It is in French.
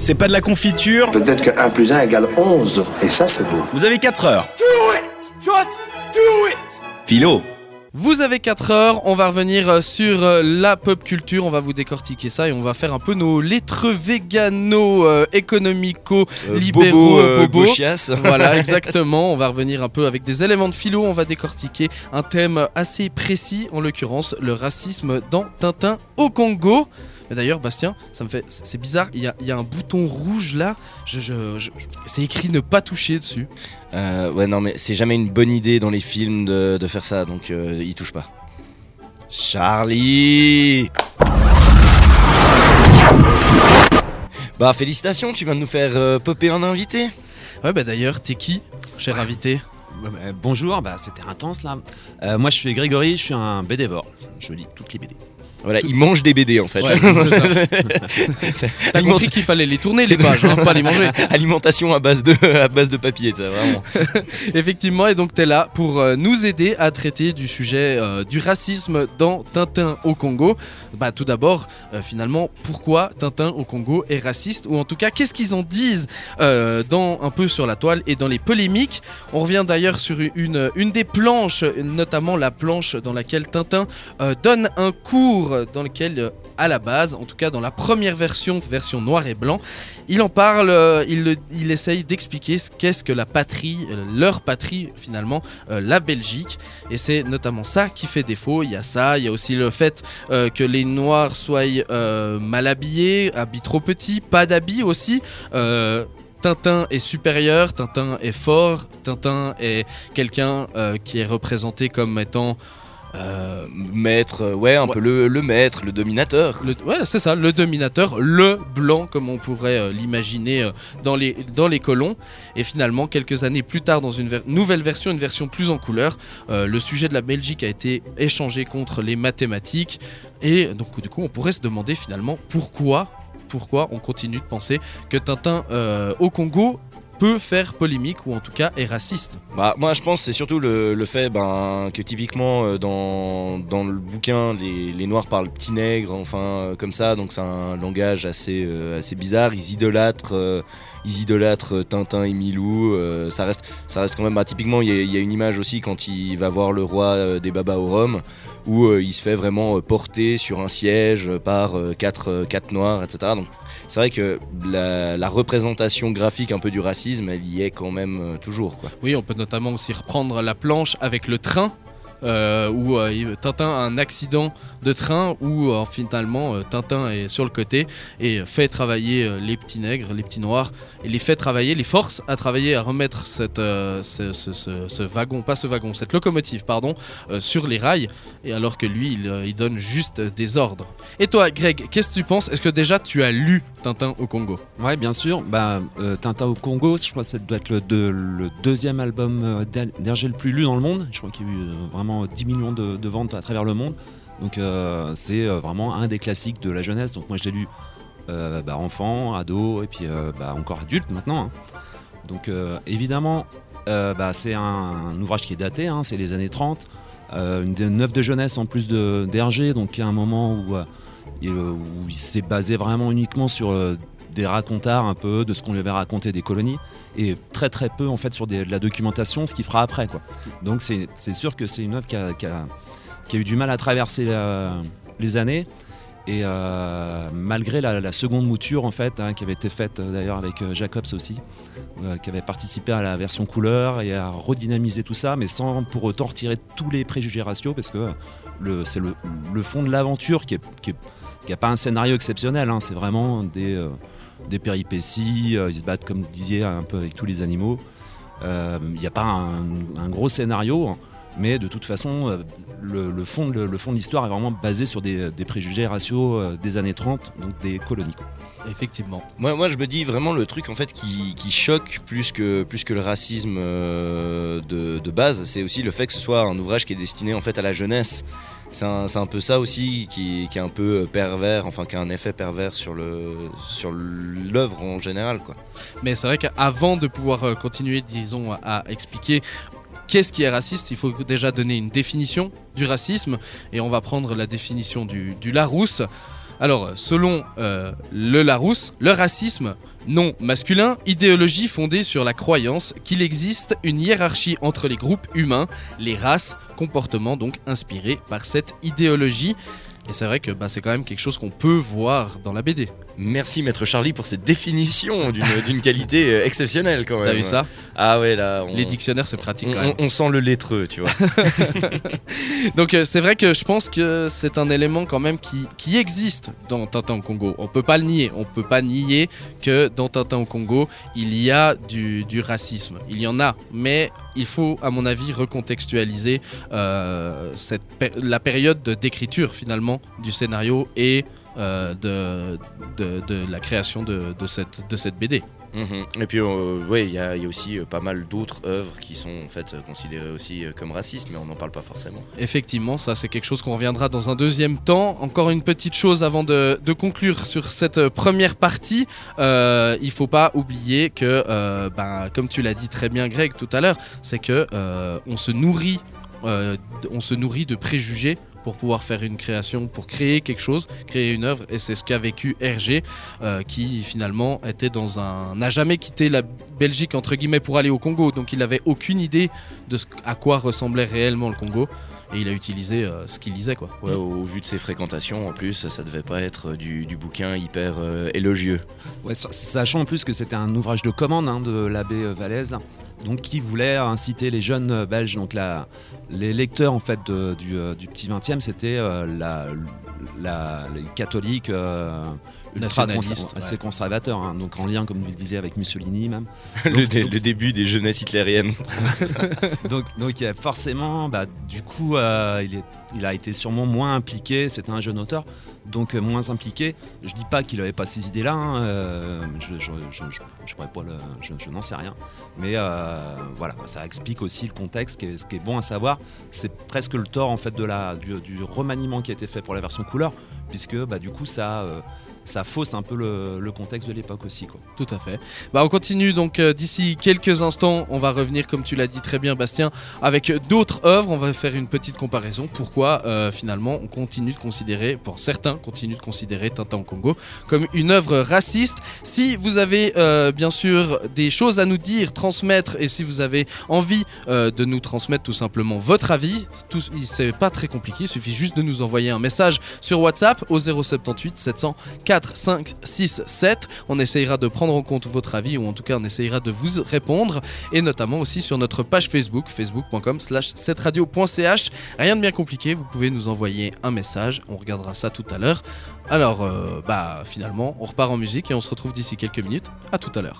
c'est pas de la confiture. Peut-être que 1 plus 1 égale 11, et ça c'est beau. Vous avez 4 heures. Do it! Just do it! Philo. Vous avez 4 heures, on va revenir euh, sur euh, la pop culture, on va vous décortiquer ça et on va faire un peu nos lettres végano, euh, économico, Euh, libéraux, bobo, euh, bobo. Voilà, exactement. On va revenir un peu avec des éléments de philo. On va décortiquer un thème assez précis, en l'occurrence le racisme dans Tintin au Congo. Mais D'ailleurs, Bastien, ça me fait, c'est bizarre. Il y a, il y a un bouton rouge là. Je, je- je- c'est écrit ne pas toucher dessus. Euh, ouais, non, mais c'est jamais une bonne idée dans les films de, de faire ça, donc euh, il touche pas. Charlie Bah, félicitations, tu viens de nous faire euh, popper un invité. Ouais, bah d'ailleurs, t'es qui, cher invité? Ouais, bah, bonjour, bah, c'était intense là. Euh, moi je suis Grégory, je suis un BDvore. Je lis toutes les BD. Voilà, il mange des BD en fait. Ouais. T'as Aliment- compris qu'il fallait les tourner les pages, hein, pas les manger. Alimentation à base de, à base de papier, ça, vraiment. Effectivement, et donc tu es là pour euh, nous aider à traiter du sujet euh, du racisme dans Tintin au Congo. Bah tout d'abord, euh, finalement, pourquoi Tintin au Congo est raciste? Ou en tout cas qu'est-ce qu'ils en disent euh, dans un peu sur la toile et dans les polémiques? On revient d'ailleurs sur une une des planches, notamment la planche dans laquelle Tintin donne un cours dans lequel euh, à la base, en tout cas dans la première version, version noir et blanc, il en parle, euh, il, essaye d'expliquer ce qu'est-ce que la patrie, euh, leur patrie finalement, euh, la Belgique. Et c'est notamment ça qui fait défaut. Il y a ça, il y a aussi le fait euh, que les Noirs soient euh, mal habillés, habits trop petits, pas d'habits aussi. Euh, Tintin est supérieur, Tintin est fort, Tintin est quelqu'un euh, qui est représenté comme étant... euh, Maître, euh, ouais, un Ouais. peu le, le maître, le dominateur. le, ouais, c'est ça, le dominateur, le blanc, comme on pourrait euh, l'imaginer euh, dans, les, dans les colons. Et finalement, quelques années plus tard, dans une ver- nouvelle version, une version plus en couleur, le sujet de la Belgique a été échangé contre les mathématiques. Et donc, du coup, on pourrait se demander finalement pourquoi, pourquoi on continue de penser que Tintin euh, au Congo peut faire polémique ou en tout cas est raciste. Bah, moi, je pense c'est surtout le, fait ben, que typiquement euh, dans, dans le bouquin, les, Noirs parlent petit nègre, enfin euh, comme ça, donc c'est un langage assez, euh, assez bizarre. Ils idolâtrent, ils idolâtrent Tintin et Milou. ça, reste, ça reste quand même. bah, typiquement, il y, a- une image aussi quand il va voir le roi des Babas au Rhum, où il se fait vraiment porter sur un siège par quatre, quatre Noirs, etc. Donc c'est vrai que la représentation graphique un peu du racisme, elle y est quand même euh, toujours. Quoi. Oui, on peut notamment aussi reprendre la planche avec le train. Euh, où euh, Tintin a un accident de train où euh, finalement Tintin est sur le côté et fait travailler les petits nègres, les petits noirs, et les fait travailler, les force à travailler, à remettre ce, wagon, pas ce wagon, cette locomotive, pardon, sur les rails, et alors que lui, il, donne juste des ordres. Et toi, Greg, qu'est-ce que tu penses? Est-ce que déjà tu as lu Tintin au Congo? Ouais, bien sûr. Bah, Tintin au Congo, je crois que ça doit être le, deux- le deuxième album d'Her- d'Hergé le plus lu dans le monde. Je crois qu'il y a eu vraiment 10 millions de, ventes à travers le monde. Donc euh, c'est euh, vraiment un des classiques de la jeunesse. Donc moi je l'ai lu euh, bah, enfant, ado et puis bah, encore adulte maintenant. hein. Donc évidemment, bah, c'est un, ouvrage qui est daté, hein, c'est les années 30. Euh, une, une œuvre de jeunesse en plus d'Hergé, donc il y a un moment où, il, s'est basé vraiment uniquement sur des racontards un peu de ce qu'on lui avait raconté des colonies et très très peu en fait sur de la documentation, ce qu'il fera après. Quoi. Donc c'est sûr que c'est une œuvre qui a, qui a- eu du mal à traverser la- les années. Et euh, malgré la, seconde mouture en fait, hein, qui avait été faite euh, d'ailleurs avec euh, Jacobs aussi, euh, qui avait participé à la version couleur et à redynamiser tout ça, mais sans pour autant retirer tous les préjugés raciaux, parce que c'est le, le fond de l'aventure qui n'a pas un scénario exceptionnel, hein, c'est vraiment des, euh, des péripéties, euh, ils se battent comme vous disiez un peu avec tous les animaux. Euh, Il n'y a pas un, gros scénario, mais de toute façon, euh, le, fond le fond de l'histoire est vraiment basé sur des, préjugés raciaux des années 30, donc des colonies. Effectivement. Moi, je me dis vraiment le truc en fait qui, choque plus que, le racisme de, de base, c'est aussi le fait que ce soit un ouvrage qui est destiné en fait à la jeunesse. C'est un, peu ça aussi qui, est un peu pervers, enfin qui a un effet pervers sur l'œuvre en général quoi. Mais c'est vrai qu'avant de pouvoir euh, continuer, disons, à, expliquer qu'est-ce qui est raciste, il faut déjà donner une définition du racisme. Et on va prendre la définition du Larousse. Alors, euh, selon euh, le Larousse, le racisme, non masculin, idéologie fondée sur la croyance qu'il existe une hiérarchie entre les groupes humains, les races, comportements donc inspirés par cette idéologie. Et c'est vrai que bah, c'est quand même quelque chose qu'on peut voir dans la BD. Merci Maître Charlie pour cette définition d'une qualité euh, exceptionnelle quand même. T'as vu ça? Ah ouais là. On, Les dictionnaires, c'est pratique on, quand même. on- sent le lettreux, tu vois. Donc euh, c'est vrai que je pense que c'est un élément quand même qui, qui existe dans Tintin au Congo. On peut pas le nier. On peut pas nier que dans Tintin au Congo, il y a du, du racisme. Il y en a. Mais il faut, à mon avis, recontextualiser euh, cette, la période de- d'écriture finalement du scénario et euh, de, de, de la création de, de cette, de cette BD. Mhm. Et puis, euh, ouais, il y, a il y a aussi euh, pas mal d'autres œuvres qui sont en fait euh, considérées aussi comme racistes, mais on n'en parle pas forcément. Effectivement, ça c'est quelque chose qu'on reviendra dans un deuxième temps. Encore une petite chose avant de, de conclure sur cette première partie. Il faut pas oublier que, ben, comme tu l'as dit très bien Greg tout à l'heure, c'est que on se nourrit, on se nourrit de préjugés pour pouvoir faire une création, pour créer quelque chose, créer une œuvre, et c'est ce qu'a vécu Hergé, euh, qui finalement était dans un, n'a jamais quitté la Belgique entre guillemets pour aller au Congo, donc il n'avait aucune idée de ce, à quoi ressemblait réellement le Congo et il a utilisé euh, ce qu'il lisait quoi. Ouais, au, au vu de ses fréquentations, en plus, ça devait pas être euh, du, du bouquin hyper euh, élogieux. Ouais, sachant en plus que c'était un ouvrage de commande hein, de l'abbé Vallès, là, donc qui voulait inciter les jeunes belges, donc la, les lecteurs en fait du, euh, du petit 20e, c'était euh, la, la- les catholiques euh, ultra Nationalistes, conser- assez ouais. conservateurs, hein, donc en lien comme vous le disiez avec Mussolini même. le, Donc, dé- donc, le début des jeunesses hitlériennes. donc, forcément, bah, du coup, euh, il, est- il a été sûrement moins impliqué. C'était un jeune auteur, donc euh, moins impliqué. Je dis pas qu'il n'avait pas ces idées-là. hein, euh, je, je, je, je- je pourrais pas le- je- je n'en sais rien. Mais euh, voilà, ça explique aussi le contexte. Ce qui est, bon à savoir, c'est presque le tort en fait de la, du, du remaniement qui a été fait pour la version couleur, puisque bah, du coup ça, ça fausse un peu le, contexte de l'époque aussi. Quoi. Tout à fait. Bah on continue donc euh, d'ici quelques instants, on va revenir comme tu l'as dit très bien Bastien avec d'autres œuvres, on va faire une petite comparaison pourquoi euh, finalement on continue de considérer pour certains continuent de considérer Tintin au Congo comme une œuvre raciste? Si vous avez euh, bien sûr des choses à nous dire, transmettre et si vous avez envie de nous transmettre tout simplement votre avis, tout c'est pas très compliqué, il suffit juste de nous envoyer un message sur WhatsApp au 078 700 4, 5, 6, 7. On essayera de prendre en compte votre avis ou en tout cas on essayera de vous répondre et notamment aussi sur notre page Facebook, facebook.com slash 7radio.ch. Rien de bien compliqué, vous pouvez nous envoyer un message, on regardera ça tout à l'heure. Alors, euh, bah finalement, on repart en musique et on se retrouve d'ici quelques minutes. À tout à l'heure.